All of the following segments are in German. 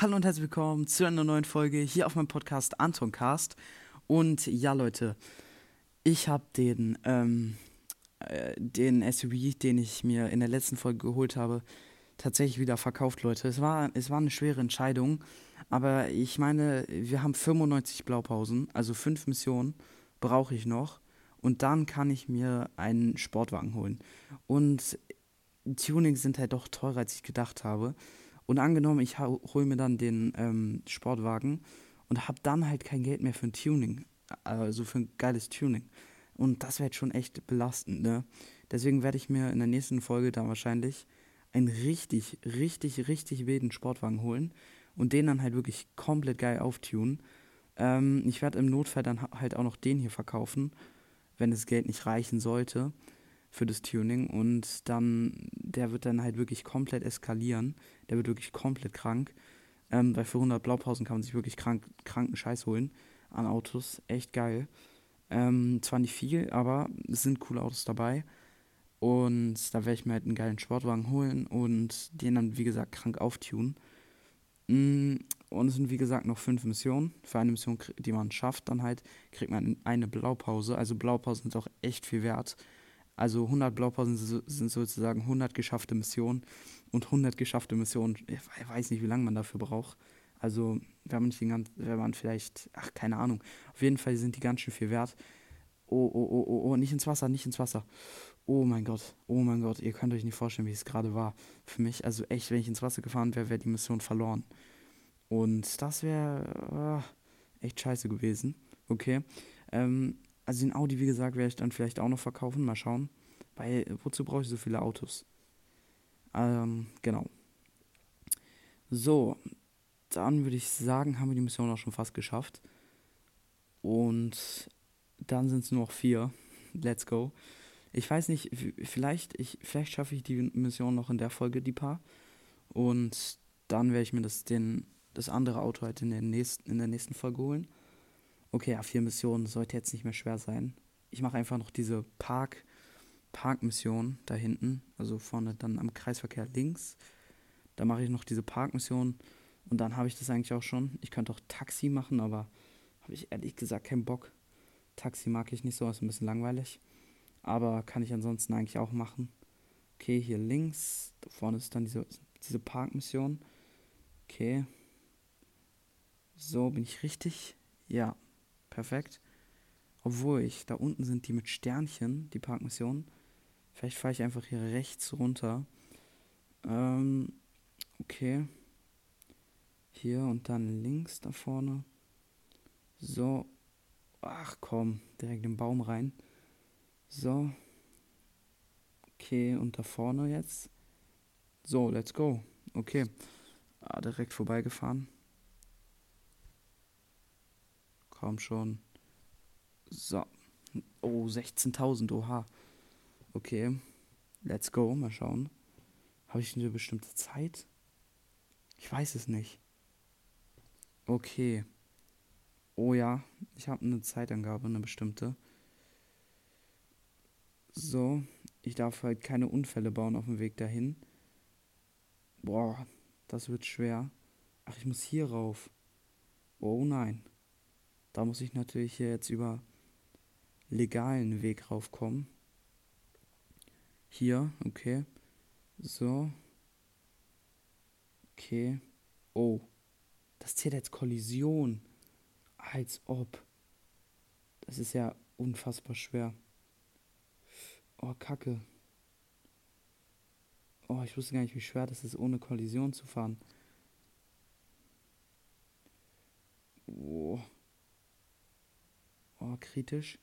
Hallo und herzlich willkommen zu einer neuen Folge hier auf meinem Podcast Antoncast. Und ja, Leute, ich habe den, ähm, äh, den SUV, den ich mir in der letzten Folge geholt habe, tatsächlich wieder verkauft, Leute. Es war, es war eine schwere Entscheidung, aber ich meine, wir haben 95 Blaupausen, also fünf Missionen brauche ich noch. Und dann kann ich mir einen Sportwagen holen. Und Tunings sind halt doch teurer, als ich gedacht habe. Und angenommen, ich hole mir dann den ähm, Sportwagen und habe dann halt kein Geld mehr für ein Tuning, also für ein geiles Tuning. Und das wäre jetzt schon echt belastend, ne? Deswegen werde ich mir in der nächsten Folge dann wahrscheinlich einen richtig, richtig, richtig wilden Sportwagen holen und den dann halt wirklich komplett geil auftunen. Ähm, ich werde im Notfall dann halt auch noch den hier verkaufen, wenn das Geld nicht reichen sollte für das Tuning und dann, der wird dann halt wirklich komplett eskalieren. Der wird wirklich komplett krank. Ähm, weil für 100 Blaupausen kann man sich wirklich krank, kranken Scheiß holen an Autos. Echt geil. Ähm, zwar nicht viel, aber es sind coole Autos dabei. Und da werde ich mir halt einen geilen Sportwagen holen und den dann, wie gesagt, krank auftunen. Mm, und es sind, wie gesagt, noch fünf Missionen. Für eine Mission, die man schafft, dann halt, kriegt man eine Blaupause. Also Blaupausen sind auch echt viel wert. Also 100 Blaupausen sind sozusagen 100 geschaffte Missionen und 100 geschaffte Missionen, ich weiß nicht, wie lange man dafür braucht. Also, wenn man, ganzen, wenn man vielleicht, ach, keine Ahnung. Auf jeden Fall sind die ganz schön viel wert. Oh, oh, oh, oh, oh, nicht ins Wasser, nicht ins Wasser. Oh mein Gott, oh mein Gott, ihr könnt euch nicht vorstellen, wie es gerade war für mich. Also echt, wenn ich ins Wasser gefahren wäre, wäre die Mission verloren. Und das wäre äh, echt scheiße gewesen. Okay. Ähm, also den Audi, wie gesagt, werde ich dann vielleicht auch noch verkaufen. Mal schauen. Weil, wozu brauche ich so viele Autos? Ähm, genau. So, dann würde ich sagen, haben wir die Mission auch schon fast geschafft. Und dann sind es nur noch vier. Let's go. Ich weiß nicht, vielleicht, ich, vielleicht schaffe ich die Mission noch in der Folge, die paar. Und dann werde ich mir das, den, das andere Auto halt in der nächsten, in der nächsten Folge holen. Okay, ja, vier Missionen sollte jetzt nicht mehr schwer sein. Ich mache einfach noch diese Park, Parkmission da hinten, also vorne dann am Kreisverkehr links. Da mache ich noch diese Parkmission und dann habe ich das eigentlich auch schon. Ich könnte auch Taxi machen, aber habe ich ehrlich gesagt keinen Bock. Taxi mag ich nicht so, ist ein bisschen langweilig. Aber kann ich ansonsten eigentlich auch machen. Okay, hier links. Da vorne ist dann diese, diese Parkmission. Okay. So, bin ich richtig? Ja, Perfekt. Obwohl ich, da unten sind die mit Sternchen, die Parkmissionen. Vielleicht fahre ich einfach hier rechts runter. Ähm, okay. Hier und dann links da vorne. So. Ach komm, direkt im Baum rein. So. Okay, und da vorne jetzt. So, let's go. Okay. Ah, direkt vorbeigefahren. Komm schon. So. Oh, 16.000, oha. Okay. Let's go. Mal schauen. Habe ich eine bestimmte Zeit? Ich weiß es nicht. Okay. Oh ja, ich habe eine Zeitangabe, eine bestimmte. So, ich darf halt keine Unfälle bauen auf dem Weg dahin. Boah, das wird schwer. Ach, ich muss hier rauf. Oh nein. Da muss ich natürlich jetzt über legalen Weg raufkommen. Hier, okay. So. Okay. Oh. Das zählt als Kollision. Als ob. Das ist ja unfassbar schwer. Oh, Kacke. Oh, ich wusste gar nicht, wie schwer das ist, ohne Kollision zu fahren. Oh. Oh, kritisch.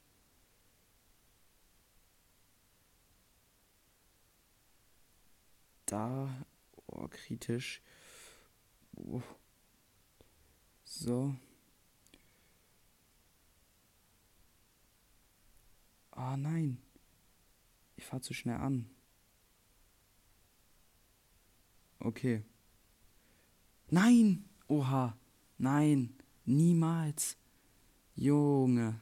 Da. Oh, kritisch. Oh. So. Ah, nein. Ich fahr zu schnell an. Okay. Nein! Oha. Nein. Niemals. Junge.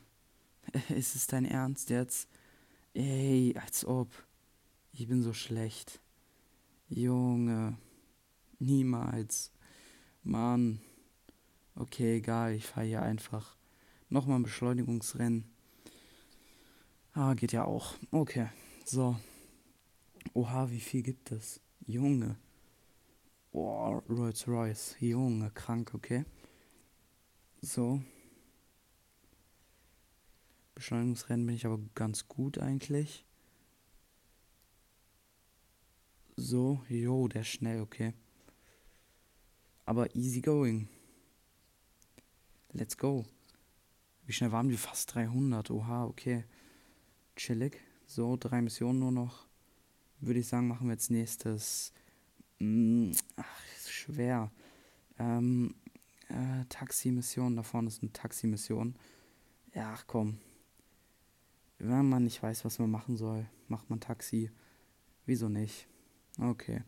Ist es dein Ernst jetzt? Ey, als ob. Ich bin so schlecht. Junge. Niemals. Mann. Okay, egal. Ich fahre hier einfach nochmal ein Beschleunigungsrennen. Ah, geht ja auch. Okay, so. Oha, wie viel gibt es? Junge. Oh, Rolls Royce. Junge, krank, okay. So. Beschleunigungsrennen bin ich aber ganz gut eigentlich. So, jo, der ist schnell, okay. Aber easy going. Let's go. Wie schnell waren wir? Fast 300. Oha, okay. Chillig. So, drei Missionen nur noch. Würde ich sagen, machen wir jetzt nächstes. Hm, ach, ist schwer. Ähm, äh, Taxi-Mission. Da vorne ist eine Taxi-Mission. Ja, ach komm. Wenn man nicht weiß, was man machen soll, macht man Taxi. Wieso nicht? Okay.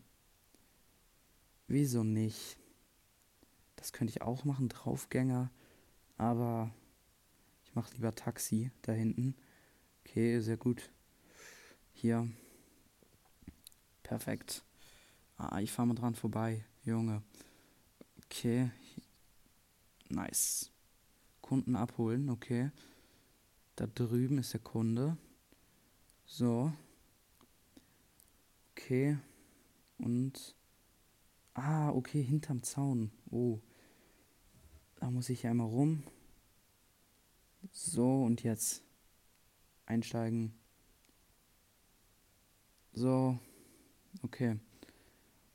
Wieso nicht? Das könnte ich auch machen, Draufgänger. Aber ich mache lieber Taxi da hinten. Okay, sehr gut. Hier. Perfekt. Ah, ich fahre mal dran vorbei, Junge. Okay. Nice. Kunden abholen, okay. Da drüben ist der Kunde. So. Okay. Und. Ah, okay, hinterm Zaun. Oh. Da muss ich einmal rum. So, und jetzt einsteigen. So. Okay.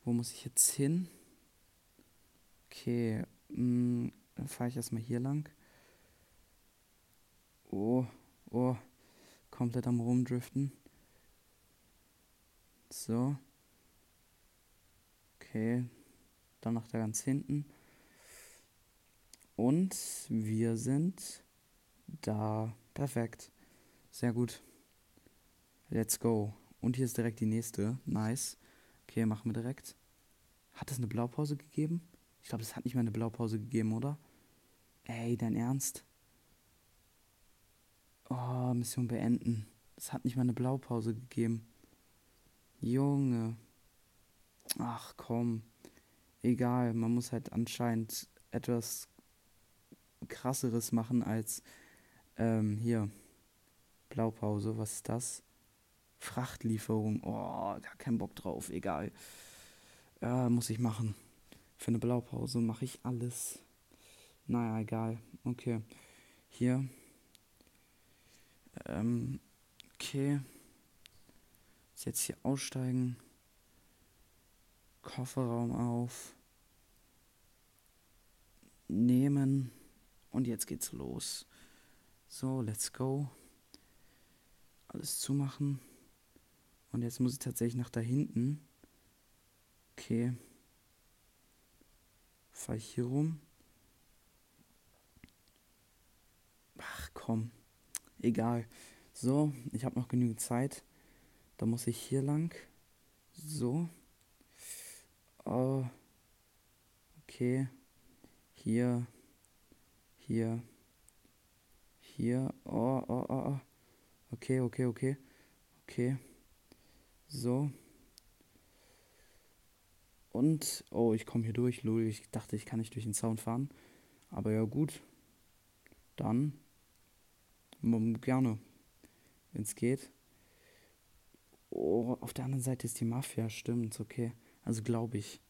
Wo muss ich jetzt hin? Okay. Mh, mm, dann fahre ich erstmal hier lang. Oh, oh. Komplett am Rumdriften. So. Okay. Dann noch da ganz hinten. Und wir sind da. Perfekt. Sehr gut. Let's go. Und hier ist direkt die nächste. Nice. Okay, machen wir direkt. Hat es eine Blaupause gegeben? Ich glaube, es hat nicht mal eine Blaupause gegeben, oder? Ey, dein Ernst? Oh, Mission beenden. Es hat nicht mal eine Blaupause gegeben. Junge. Ach komm. Egal, man muss halt anscheinend etwas krasseres machen als ähm, hier. Blaupause, was ist das? Frachtlieferung. Oh, gar keinen Bock drauf, egal. Ja, muss ich machen. Für eine Blaupause mache ich alles. Naja, egal. Okay. Hier. Ähm, okay. Jetzt hier aussteigen. Kofferraum auf. Nehmen. Und jetzt geht's los. So, let's go. Alles zumachen. Und jetzt muss ich tatsächlich nach da hinten. Okay. Fahr ich hier rum. Ach komm. Egal. So, ich habe noch genügend Zeit. Da muss ich hier lang. So. Oh. Okay. Hier. Hier. Hier. Oh, oh, oh, oh. Okay, okay, okay. Okay. So. Und, oh, ich komme hier durch, lol. Ich dachte, ich kann nicht durch den Zaun fahren. Aber ja, gut. Dann. Gerne. Wenn es geht. Oh, auf der anderen Seite ist die Mafia, stimmt, okay. Also glaube ich.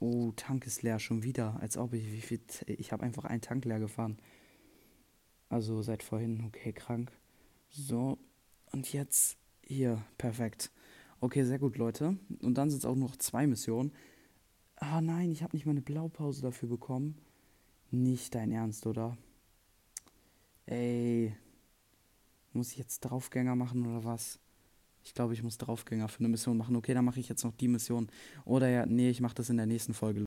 Oh, Tank ist leer, schon wieder. Als ob ich, wie viel, ich habe einfach einen Tank leer gefahren. Also seit vorhin, okay, krank. So, und jetzt hier, perfekt. Okay, sehr gut, Leute. Und dann sind es auch noch zwei Missionen. Ah nein, ich habe nicht mal eine Blaupause dafür bekommen. Nicht dein Ernst, oder? Ey, muss ich jetzt Draufgänger machen oder was? Ich glaube, ich muss Draufgänger für eine Mission machen. Okay, dann mache ich jetzt noch die Mission. Oder ja, nee, ich mache das in der nächsten Folge.